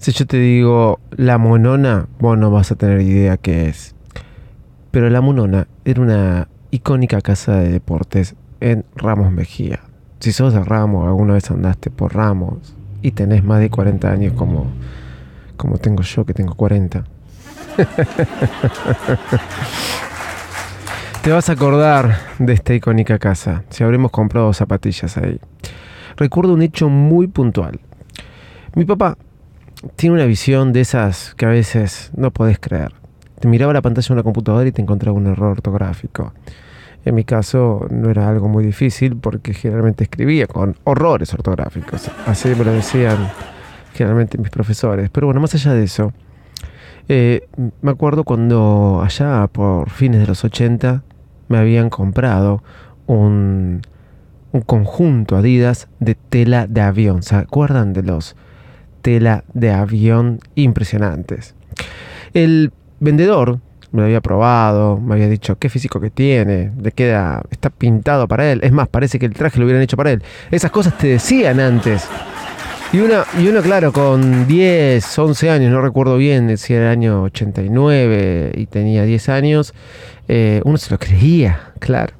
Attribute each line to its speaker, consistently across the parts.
Speaker 1: Si yo te digo la monona, vos no vas a tener idea qué es. Pero la monona era una icónica casa de deportes en Ramos Mejía. Si sos de Ramos, alguna vez andaste por Ramos y tenés más de 40 años como, como tengo yo, que tengo 40. Te vas a acordar de esta icónica casa, si habremos comprado zapatillas ahí. Recuerdo un hecho muy puntual. Mi papá tiene una visión de esas que a veces no podés creer. Te miraba la pantalla de una computadora y te encontraba un error ortográfico. En mi caso no era algo muy difícil porque generalmente escribía con horrores ortográficos. Así me lo decían generalmente mis profesores. Pero bueno, más allá de eso, eh, me acuerdo cuando allá por fines de los 80 me habían comprado un, un conjunto Adidas de tela de avión. ¿Se acuerdan de los tela de avión impresionantes. El vendedor me lo había probado, me había dicho qué físico que tiene, de queda, está pintado para él. Es más, parece que el traje lo hubieran hecho para él. Esas cosas te decían antes. Y uno, y uno claro, con 10, 11 años, no recuerdo bien si el año 89 y tenía 10 años, eh, uno se lo creía, claro.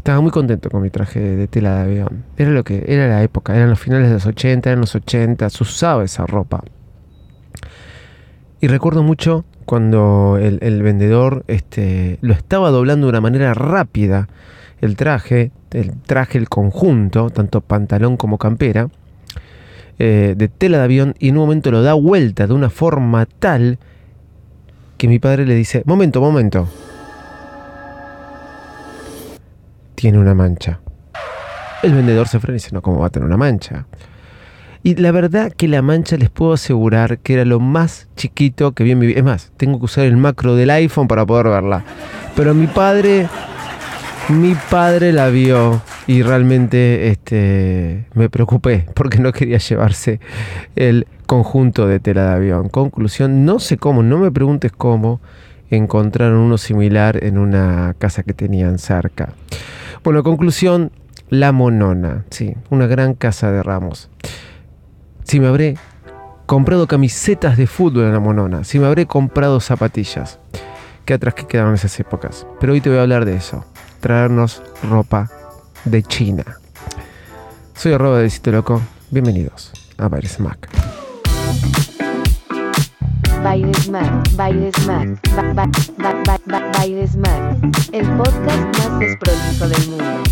Speaker 1: Estaba muy contento con mi traje de tela de avión. Era lo que era la época, eran los finales de los 80, eran los 80, se usaba esa ropa. Y recuerdo mucho cuando el, vendedor este, lo estaba doblando de una manera rápida el traje, el traje, el conjunto, tanto pantalón como campera, eh, de tela de avión, y en un momento lo da vuelta de una forma tal que mi padre le dice, momento, momento, tiene una mancha. El vendedor se frena y dice, no, ¿cómo va a tener una mancha? Y la verdad que la mancha les puedo asegurar que era lo más chiquito que vi en mi vida. Es más, tengo que usar el macro del iPhone para poder verla. Pero mi padre, mi padre la vio y realmente este, me preocupé porque no quería llevarse el conjunto de tela de avión. Conclusión, no sé cómo, no me preguntes cómo encontraron uno similar en una casa que tenían cerca. Bueno, conclusión, La Monona, sí, una gran casa de ramos. Si me habré comprado camisetas de fútbol en La Monona, si me habré comprado zapatillas, qué atrás que quedaron esas épocas. Pero hoy te voy a hablar de eso, traernos ropa de China. Soy arroba de Sitio Loco, bienvenidos a Baile Smack.
Speaker 2: Baile Smack, Baile Smack, Baile Smack, el podcast más desprolijo del mundo.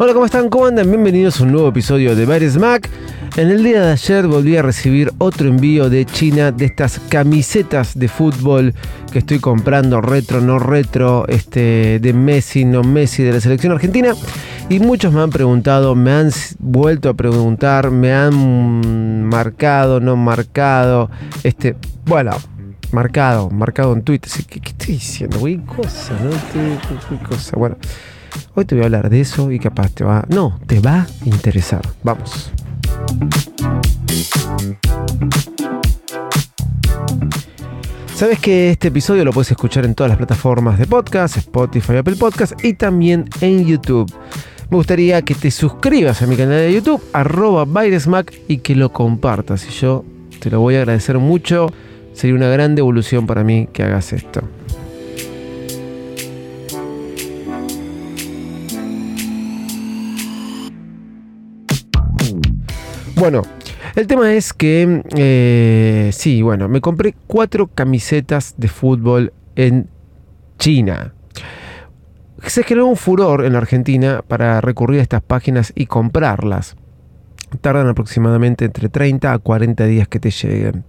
Speaker 1: Hola, ¿cómo están? ¿Cómo andan? Bienvenidos a un nuevo episodio de Baile Smack. En el día de ayer volví a recibir otro envío de China de estas camisetas de fútbol que estoy comprando, retro, no retro, este, de Messi, no Messi, de la selección argentina. Y muchos me han preguntado, me han vuelto a preguntar, me han marcado, no marcado, este, bueno, marcado, marcado en Twitter. ¿Qué, qué estoy diciendo? Güey, cosa, ¿no? ¿Qué, cosa? Bueno, hoy te voy a hablar de eso y capaz te va, no, te va a interesar. Vamos. Sabes que este episodio lo puedes escuchar en todas las plataformas de podcast, Spotify, Apple Podcast y también en YouTube. Me gustaría que te suscribas a mi canal de YouTube, arroba y que lo compartas. Y yo te lo voy a agradecer mucho. Sería una gran devolución para mí que hagas esto. Bueno, el tema es que, eh, sí, bueno, me compré cuatro camisetas de fútbol en China. Se generó un furor en la Argentina para recurrir a estas páginas y comprarlas. Tardan aproximadamente entre 30 a 40 días que te lleguen.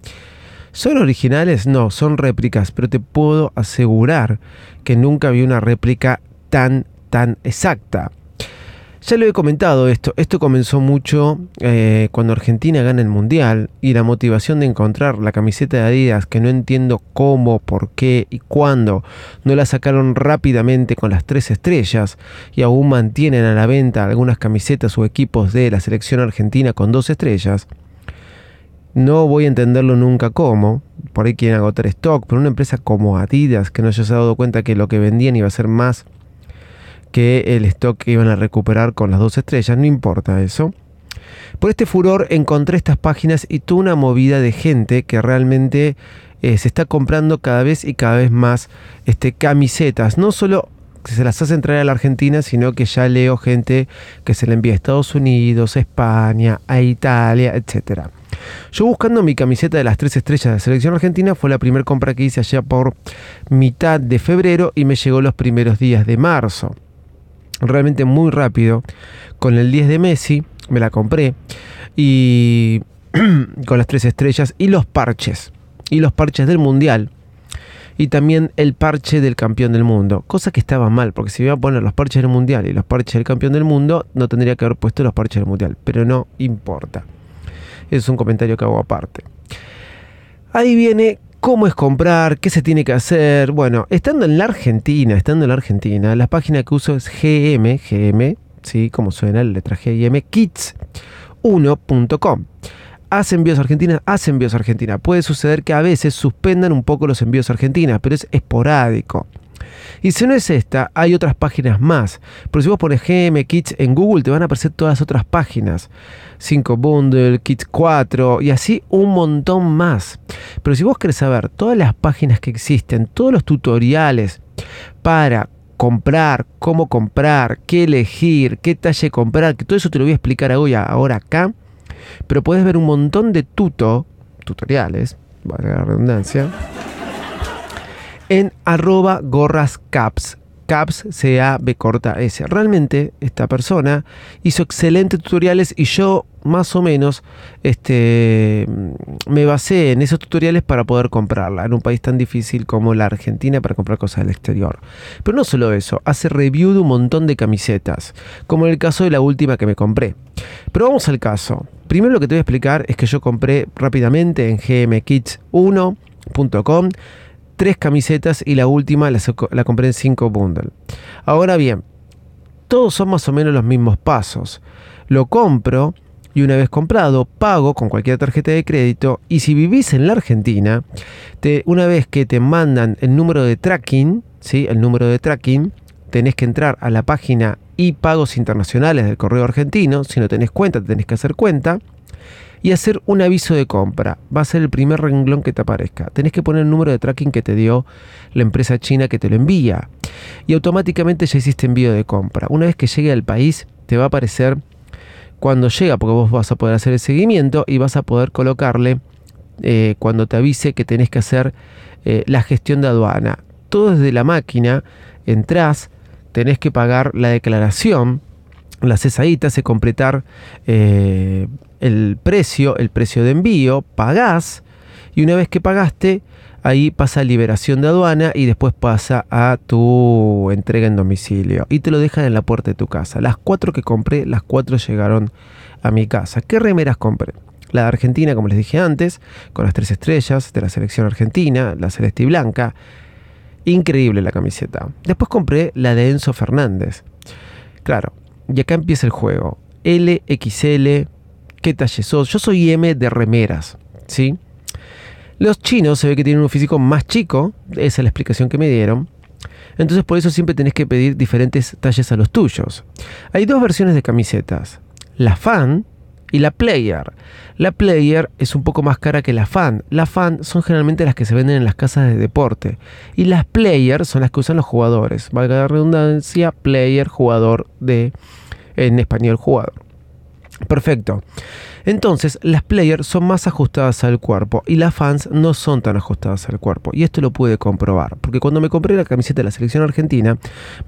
Speaker 1: ¿Son originales? No, son réplicas, pero te puedo asegurar que nunca vi una réplica tan, tan exacta. Ya lo he comentado esto, esto comenzó mucho eh, cuando Argentina gana el Mundial y la motivación de encontrar la camiseta de Adidas que no entiendo cómo, por qué y cuándo no la sacaron rápidamente con las tres estrellas y aún mantienen a la venta algunas camisetas o equipos de la selección argentina con dos estrellas. No voy a entenderlo nunca cómo, por ahí quieren agotar stock, pero una empresa como Adidas que no haya dado cuenta que lo que vendían iba a ser más que el stock que iban a recuperar con las dos estrellas, no importa eso. Por este furor encontré estas páginas y tuve una movida de gente que realmente eh, se está comprando cada vez y cada vez más este, camisetas, no solo se las hacen traer a la Argentina, sino que ya leo gente que se le envía a Estados Unidos, a España, a Italia, etc. Yo buscando mi camiseta de las tres estrellas de la selección argentina fue la primera compra que hice allá por mitad de febrero y me llegó los primeros días de marzo. Realmente muy rápido. Con el 10 de Messi me la compré y con las tres estrellas y los parches. Y los parches del Mundial y también el parche del campeón del mundo. Cosa que estaba mal, porque si iba a poner los parches del mundial y los parches del campeón del mundo, no tendría que haber puesto los parches del mundial. Pero no importa. Es un comentario que hago aparte. Ahí viene cómo es comprar, qué se tiene que hacer. Bueno, estando en la Argentina, estando en la Argentina, la página que uso es GM, GM, ¿sí? Como suena la letra GM, kits1.com hace envíos a Argentina, hace envíos a Argentina. Puede suceder que a veces suspendan un poco los envíos a Argentina, pero es esporádico. Y si no es esta, hay otras páginas más. Pero si vos pones GM Kits en Google, te van a aparecer todas otras páginas. 5 Bundle, Kits 4 y así un montón más. Pero si vos querés saber todas las páginas que existen, todos los tutoriales para comprar, cómo comprar, qué elegir, qué talle comprar, que todo eso te lo voy a explicar hoy, ahora acá pero puedes ver un montón de tuto, tutoriales, valga la redundancia, en arroba gorrascaps. Caps C-A-B corta S. Realmente esta persona hizo excelentes tutoriales y yo más o menos este, me basé en esos tutoriales para poder comprarla en un país tan difícil como la Argentina para comprar cosas del exterior. Pero no solo eso, hace review de un montón de camisetas, como en el caso de la última que me compré. Pero vamos al caso. Primero lo que te voy a explicar es que yo compré rápidamente en gmkits1.com tres camisetas y la última la, compré en 5 bundle. Ahora bien, todos son más o menos los mismos pasos. Lo compro y una vez comprado pago con cualquier tarjeta de crédito y si vivís en la Argentina, una vez que te mandan el número de tracking, ¿sí? el número de tracking, tenés que entrar a la página y pagos internacionales del correo argentino. Si no tenés cuenta, tenés que hacer cuenta. Y hacer un aviso de compra. Va a ser el primer renglón que te aparezca. Tenés que poner el número de tracking que te dio la empresa china que te lo envía. Y automáticamente ya hiciste envío de compra. Una vez que llegue al país, te va a aparecer cuando llega, porque vos vas a poder hacer el seguimiento y vas a poder colocarle eh, cuando te avise que tenés que hacer eh, la gestión de aduana. Todo desde la máquina, entras, tenés que pagar la declaración, la ahí, te hace completar eh, el precio, el precio de envío, pagás y una vez que pagaste, ahí pasa liberación de aduana y después pasa a tu entrega en domicilio y te lo dejan en la puerta de tu casa. Las cuatro que compré, las cuatro llegaron a mi casa. ¿Qué remeras compré? La de Argentina, como les dije antes, con las tres estrellas de la selección argentina, la celeste y blanca. Increíble la camiseta. Después compré la de Enzo Fernández. Claro, y acá empieza el juego. L, XL, ¿qué talle sos? Yo soy M de remeras, ¿sí? Los chinos se ve que tienen un físico más chico, esa es la explicación que me dieron. Entonces por eso siempre tenés que pedir diferentes talles a los tuyos. Hay dos versiones de camisetas. La fan, y la player. La player es un poco más cara que la fan. La fan son generalmente las que se venden en las casas de deporte. Y las player son las que usan los jugadores. Valga la redundancia, player, jugador de, en español, jugador. Perfecto. Entonces, las players son más ajustadas al cuerpo y las fans no son tan ajustadas al cuerpo. Y esto lo pude comprobar, porque cuando me compré la camiseta de la selección argentina,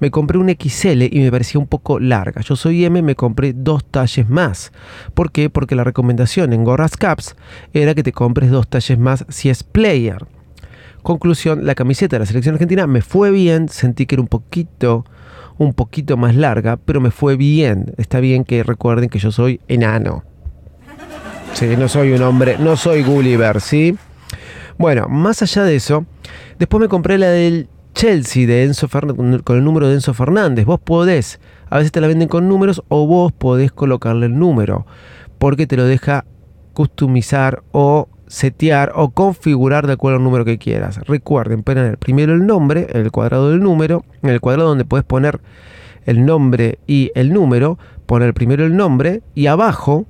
Speaker 1: me compré un XL y me parecía un poco larga. Yo soy M, me compré dos talles más. ¿Por qué? Porque la recomendación en Gorras Caps era que te compres dos talles más si es player. Conclusión, la camiseta de la selección argentina me fue bien, sentí que era un poquito un poquito más larga, pero me fue bien. Está bien que recuerden que yo soy enano. Sí, no soy un hombre, no soy Gulliver, ¿sí? Bueno, más allá de eso, después me compré la del Chelsea de Enzo con el número de Enzo Fernández. Vos podés, a veces te la venden con números o vos podés colocarle el número, porque te lo deja customizar o setear o configurar de acuerdo al número que quieras. Recuerden poner primero el nombre, en el cuadrado del número, en el cuadrado donde puedes poner el nombre y el número, poner primero el nombre y abajo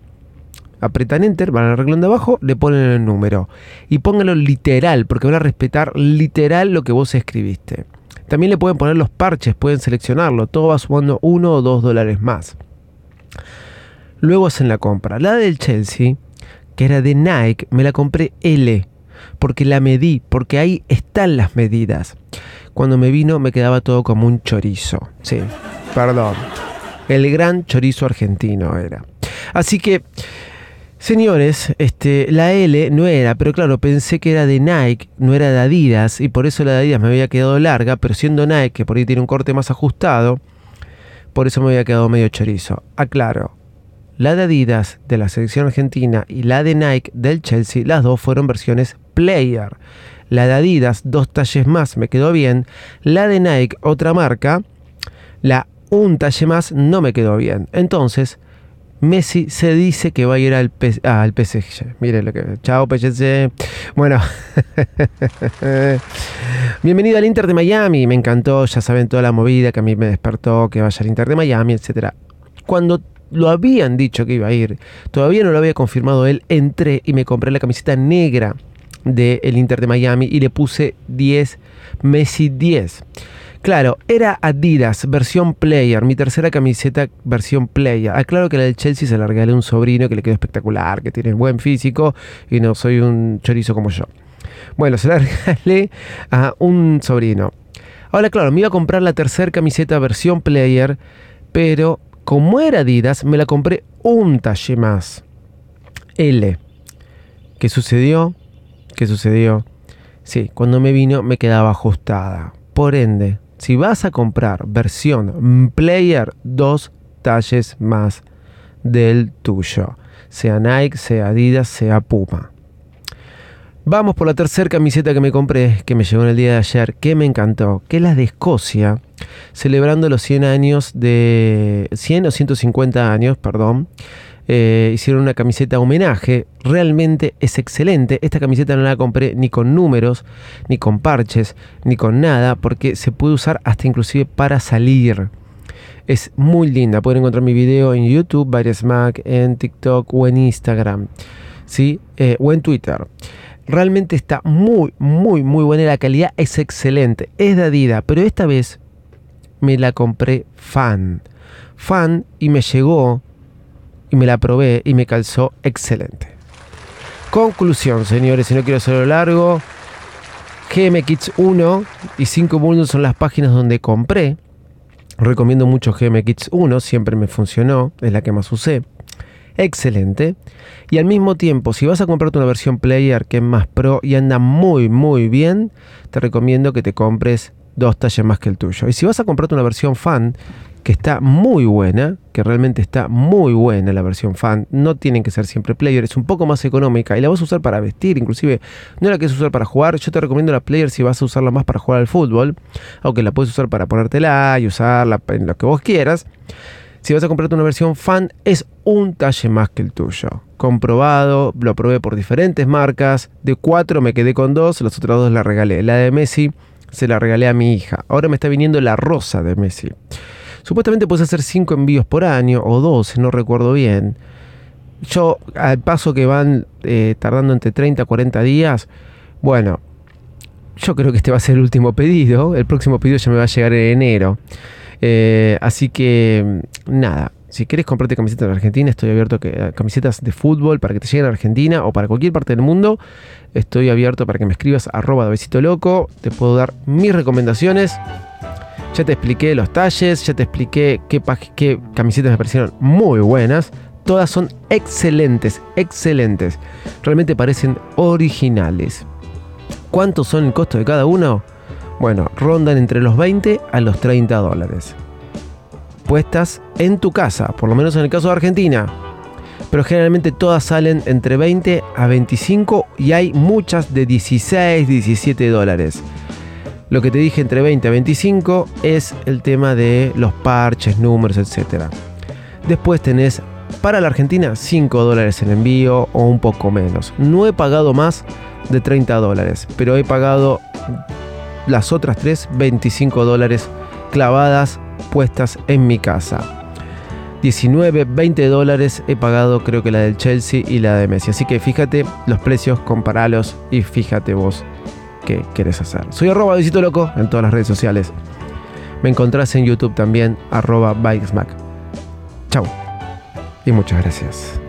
Speaker 1: apretan enter, van al renglón de abajo, le ponen el número. Y pónganlo literal, porque van a respetar literal lo que vos escribiste. También le pueden poner los parches, pueden seleccionarlo. Todo va sumando uno o dos dólares más. Luego hacen la compra. La del Chelsea, era de Nike, me la compré L. Porque la medí, porque ahí están las medidas. Cuando me vino me quedaba todo como un chorizo. Sí, perdón. El gran chorizo argentino era. Así que Señores, este, la L no era, pero claro, pensé que era de Nike, no era de Adidas, y por eso la de Adidas me había quedado larga, pero siendo Nike, que por ahí tiene un corte más ajustado, por eso me había quedado medio chorizo. Aclaro, la de Adidas de la selección argentina y la de Nike del Chelsea, las dos fueron versiones player. La de Adidas, dos talles más, me quedó bien. La de Nike, otra marca, la un talle más, no me quedó bien. Entonces, Messi se dice que va a ir al, ah, al PSG. Mire lo que. Chao, PSG. Bueno. Bienvenido al Inter de Miami. Me encantó. Ya saben toda la movida que a mí me despertó que vaya al Inter de Miami, etc. Cuando lo habían dicho que iba a ir, todavía no lo había confirmado él. Entré y me compré la camiseta negra del Inter de Miami y le puse 10, Messi 10. Claro, era Adidas, versión player, mi tercera camiseta versión player. Aclaro que la del Chelsea se la regalé a un sobrino que le quedó espectacular, que tiene buen físico y no soy un chorizo como yo. Bueno, se la regalé a un sobrino. Ahora, claro, me iba a comprar la tercera camiseta versión player, pero como era Adidas, me la compré un talle más. L. ¿Qué sucedió? ¿Qué sucedió? Sí, cuando me vino me quedaba ajustada. Por ende, si vas a comprar versión player, dos talles más del tuyo. Sea Nike, sea Adidas, sea Puma. Vamos por la tercera camiseta que me compré, que me llegó en el día de ayer, que me encantó, que es la de Escocia, celebrando los 100 años de... 100 o 150 años, perdón, eh, hicieron una camiseta homenaje. Realmente es excelente. Esta camiseta no la compré ni con números, ni con parches, ni con nada, porque se puede usar hasta inclusive para salir. Es muy linda. Pueden encontrar mi video en YouTube, varias Mac, en TikTok o en Instagram. ¿sí? Eh, o en Twitter. Realmente está muy, muy, muy buena. La calidad es excelente. Es de Adidas, pero esta vez me la compré fan. Fan y me llegó y me la probé y me calzó excelente. Conclusión, señores, si no quiero hacerlo largo, GM Kits 1 y 5 mundos son las páginas donde compré. Recomiendo mucho GM Kits 1, siempre me funcionó, es la que más usé. Excelente. Y al mismo tiempo, si vas a comprarte una versión player que es más pro y anda muy, muy bien, te recomiendo que te compres dos talles más que el tuyo. Y si vas a comprarte una versión fan que está muy buena, que realmente está muy buena la versión fan. No tienen que ser siempre player, es un poco más económica y la vas a usar para vestir, inclusive no la quieres usar para jugar. Yo te recomiendo la player si vas a usarla más para jugar al fútbol, aunque la puedes usar para ponértela y usarla en lo que vos quieras. Si vas a comprarte una versión fan, es un talle más que el tuyo. Comprobado, lo probé por diferentes marcas. De cuatro me quedé con dos, las otras dos la regalé. La de Messi se la regalé a mi hija. Ahora me está viniendo la rosa de Messi. Supuestamente puedes hacer 5 envíos por año o 12, no recuerdo bien. Yo, al paso que van eh, tardando entre 30 a 40 días, bueno, yo creo que este va a ser el último pedido. El próximo pedido ya me va a llegar en enero. Eh, así que, nada, si quieres comprarte camisetas en Argentina, estoy abierto a camisetas de fútbol para que te lleguen a Argentina o para cualquier parte del mundo. Estoy abierto para que me escribas arroba de loco. Te puedo dar mis recomendaciones. Ya te expliqué los talles, ya te expliqué qué, qué camisetas me parecieron muy buenas. Todas son excelentes, excelentes. Realmente parecen originales. ¿Cuántos son el costo de cada uno? Bueno, rondan entre los 20 a los 30 dólares. Puestas en tu casa, por lo menos en el caso de Argentina. Pero generalmente todas salen entre 20 a 25 y hay muchas de 16, 17 dólares. Lo que te dije entre 20 a 25 es el tema de los parches, números, etc. Después tenés para la Argentina 5 dólares en envío o un poco menos. No he pagado más de 30 dólares, pero he pagado las otras 3 25 dólares clavadas puestas en mi casa. 19, 20 dólares he pagado creo que la del Chelsea y la de Messi. Así que fíjate los precios, comparalos y fíjate vos qué querés hacer. Soy arroba visito loco en todas las redes sociales. Me encontrás en YouTube también, arroba bikesmack. Chau y muchas gracias.